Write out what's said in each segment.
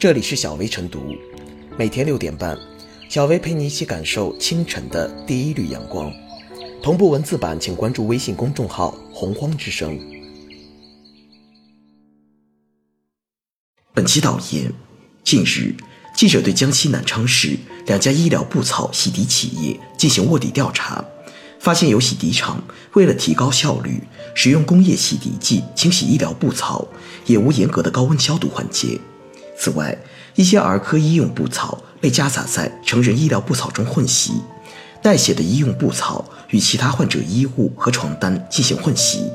这里是小薇晨读，每天六点半，小薇陪你一起感受清晨的第一缕阳光。同步文字版，请关注微信公众号“洪荒之声”。本期导言：近日，记者对江西南昌市两家医疗布草洗涤企业进行卧底调查，发现有洗涤厂为了提高效率，使用工业洗涤剂清洗医疗布草，也无严格的高温消毒环节。此外，一些儿科医用布草被夹杂在成人医疗布草中混洗，带血的医用布草与其他患者衣物和床单进行混洗。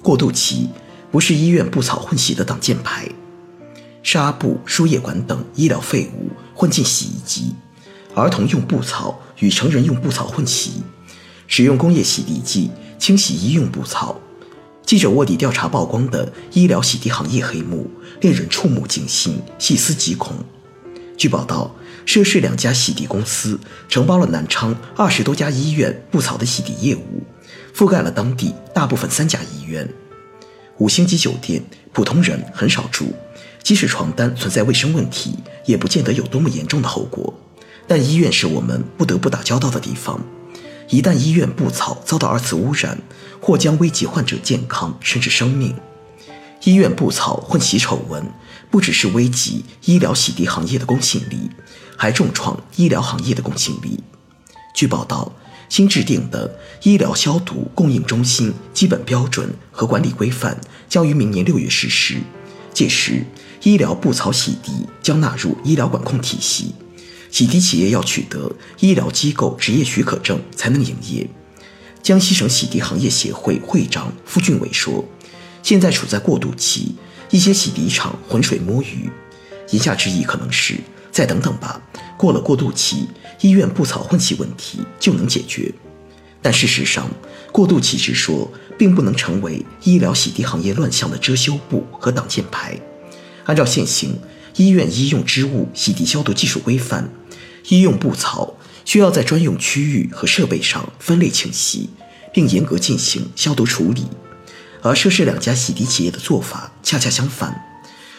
过渡期不是医院布草混洗的挡箭牌，纱布、输液管等医疗废物混进洗衣机，儿童用布草与成人用布草混洗，使用工业洗涤剂清洗医用布草。记者卧底调查曝光的医疗洗涤行业黑幕，令人触目惊心、细思极恐。据报道，涉事两家洗涤公司承包了南昌二十多家医院布草的洗涤业务。覆盖了当地大部分三甲医院、五星级酒店，普通人很少住。即使床单存在卫生问题，也不见得有多么严重的后果。但医院是我们不得不打交道的地方，一旦医院布草遭到二次污染，或将危及患者健康甚至生命。医院布草混洗丑闻，不只是危及医疗洗涤行业的公信力，还重创医疗行业的公信力。据报道。新制定的医疗消毒供应中心基本标准和管理规范将于明年六月实施，届时医疗布草洗涤将纳入医疗管控体系，洗涤企业要取得医疗机构执业许可证才能营业。江西省洗涤行业协会会长傅俊伟说：“现在处在过渡期，一些洗涤厂浑水摸鱼，言下之意可能是再等等吧。”过了过渡期，医院布草混洗问题就能解决。但事实上，过渡期之说并不能成为医疗洗涤行业乱象的遮羞布和挡箭牌。按照现行医院医用织物洗涤消毒技术规范，医用布草需要在专用区域和设备上分类清洗，并严格进行消毒处理。而涉事两家洗涤企业的做法恰恰相反。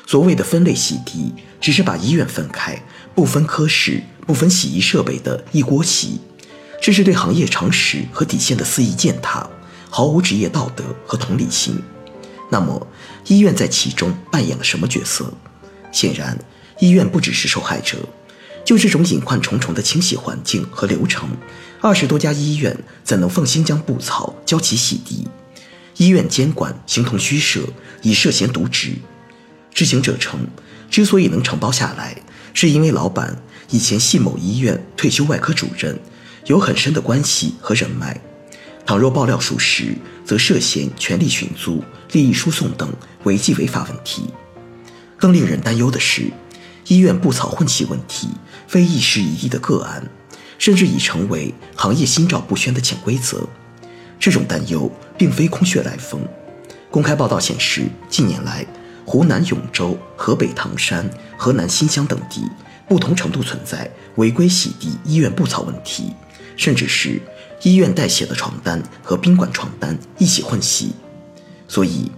所谓的分类洗涤，只是把医院分开，不分科室、不分洗衣设备的一锅洗，这是对行业常识和底线的肆意践踏，毫无职业道德和同理心。那么，医院在其中扮演了什么角色？显然，医院不只是受害者。就这种隐患重重的清洗环境和流程，二十多家医院怎能放心将布草交其洗涤？医院监管形同虚设，已涉嫌渎职。知情者称，之所以能承包下来，是因为老板以前系某医院退休外科主任，有很深的关系和人脉。倘若爆料属实，则涉嫌权力寻租、利益输送等违纪违法问题。更令人担忧的是，医院布草混洗问题非一时一地的个案，甚至已成为行业心照不宣的潜规则。这种担忧并非空穴来风。公开报道显示，近年来，湖南永州、河北唐山、河南新乡等地不同程度存在违规洗涤医院布草问题，甚至是医院代写的床单和宾馆床单一起混洗。所以，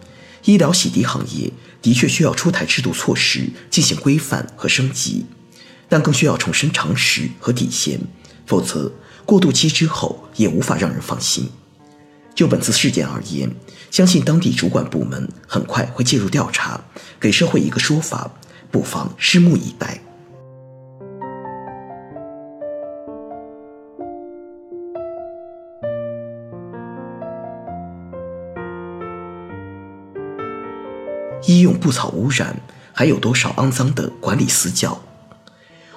医疗洗涤行业的确需要出台制度措施进行规范和升级，但更需要重申常识和底线，否则过渡期之后也无法让人放心。就本次事件而言，相信当地主管部门很快会介入调查，给社会一个说法，不妨拭目以待。医用布草污染，还有多少肮脏的管理死角？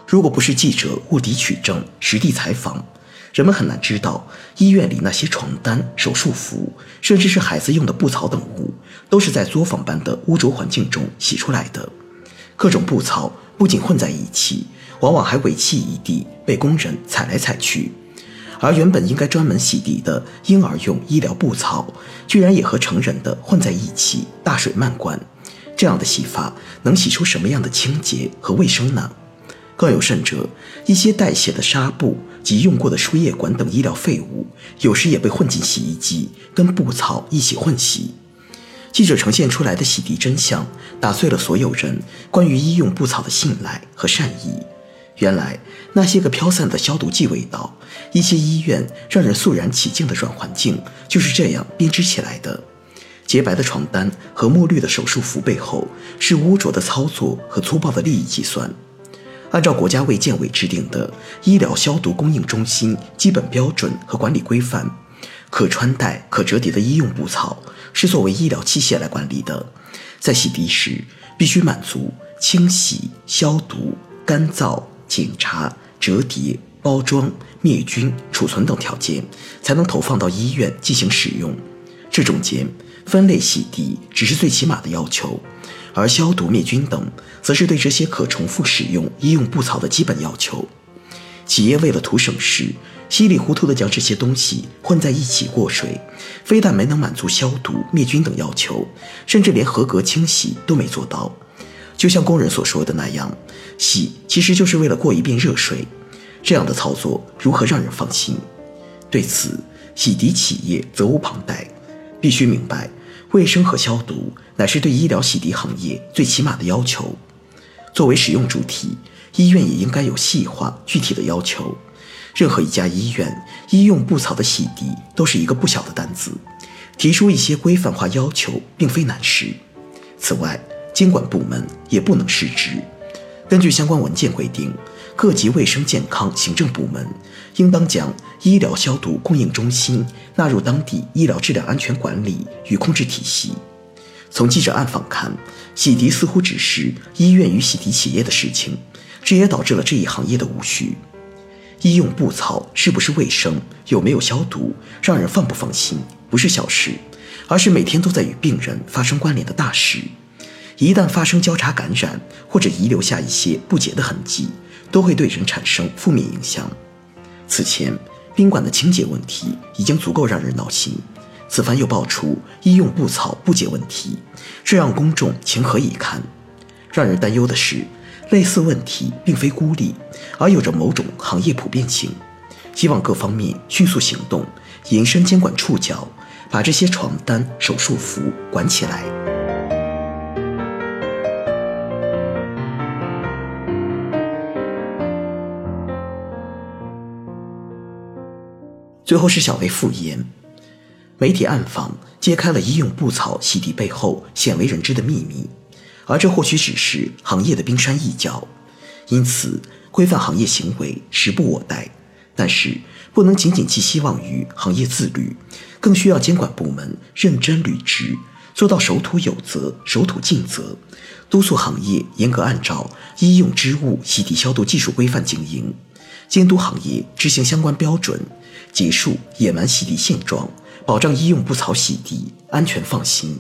如果不是记者卧底取证、实地采访，人们很难知道，医院里那些床单、手术服，甚至是孩子用的布草等物，都是在作坊般的污浊环境中洗出来的。各种布草不仅混在一起，往往还尾气一地，被工人踩来踩去。而原本应该专门洗涤的婴儿用医疗布草，居然也和成人的混在一起，大水漫灌。这样的洗法，能洗出什么样的清洁和卫生呢？更有甚者，一些带血的纱布。及用过的输液管等医疗废物，有时也被混进洗衣机，跟布草一起混洗。记者呈现出来的洗涤真相，打碎了所有人关于医用布草的信赖和善意。原来那些个飘散的消毒剂味道，一些医院让人肃然起敬的软环境，就是这样编织起来的。洁白的床单和墨绿的手术服背后，是污浊的操作和粗暴的利益计算。按照国家卫健委制定的医疗消毒供应中心基本标准和管理规范，可穿戴、可折叠的医用布草是作为医疗器械来管理的，在洗涤时必须满足清洗、消毒、干燥。检查、折叠、包装、灭菌、储存等条件，才能投放到医院进行使用。这中间分类洗涤只是最起码的要求，而消毒、灭菌等，则是对这些可重复使用医用布草的基本要求。企业为了图省事，稀里糊涂地将这些东西混在一起过水，非但没能满足消毒、灭菌等要求，甚至连合格清洗都没做到。就像工人所说的那样，洗其实就是为了过一遍热水，这样的操作如何让人放心？对此，洗涤企业责无旁贷，必须明白，卫生和消毒乃是对医疗洗涤行业最起码的要求。作为使用主体，医院也应该有细化具体的要求。任何一家医院医用布草的洗涤都是一个不小的担子，提出一些规范化要求并非难事。此外，监管部门也不能失职。根据相关文件规定，各级卫生健康行政部门应当将医疗消毒供应中心纳入当地医疗质量安全管理与控制体系。从记者暗访看，洗涤似乎只是医院与洗涤企业的事情，这也导致了这一行业的无序。医用布草是不是卫生、有没有消毒，让人放不放心，不是小事，而是每天都在与病人发生关联的大事。一旦发生交叉感染或者遗留下一些不洁的痕迹，都会对人产生负面影响。此前宾馆的清洁问题已经足够让人闹心，此番又爆出医用布草不洁问题，这让公众情何以堪？让人担忧的是，类似问题并非孤立，而有着某种行业普遍性。希望各方面迅速行动，延伸监管触角，把这些床单、手术服管起来。最后是小薇复言，媒体暗访揭开了医用布草洗涤背后鲜为人知的秘密，而这或许只是行业的冰山一角。因此，规范行业行为时不我待，但是不能仅仅寄希望于行业自律，更需要监管部门认真履职，做到守土有责、守土尽责，督促行业严格按照医用织物洗涤消毒技术规范经营，监督行业执行相关标准。结束野蛮洗涤现状，保障医用布草洗涤安全放心。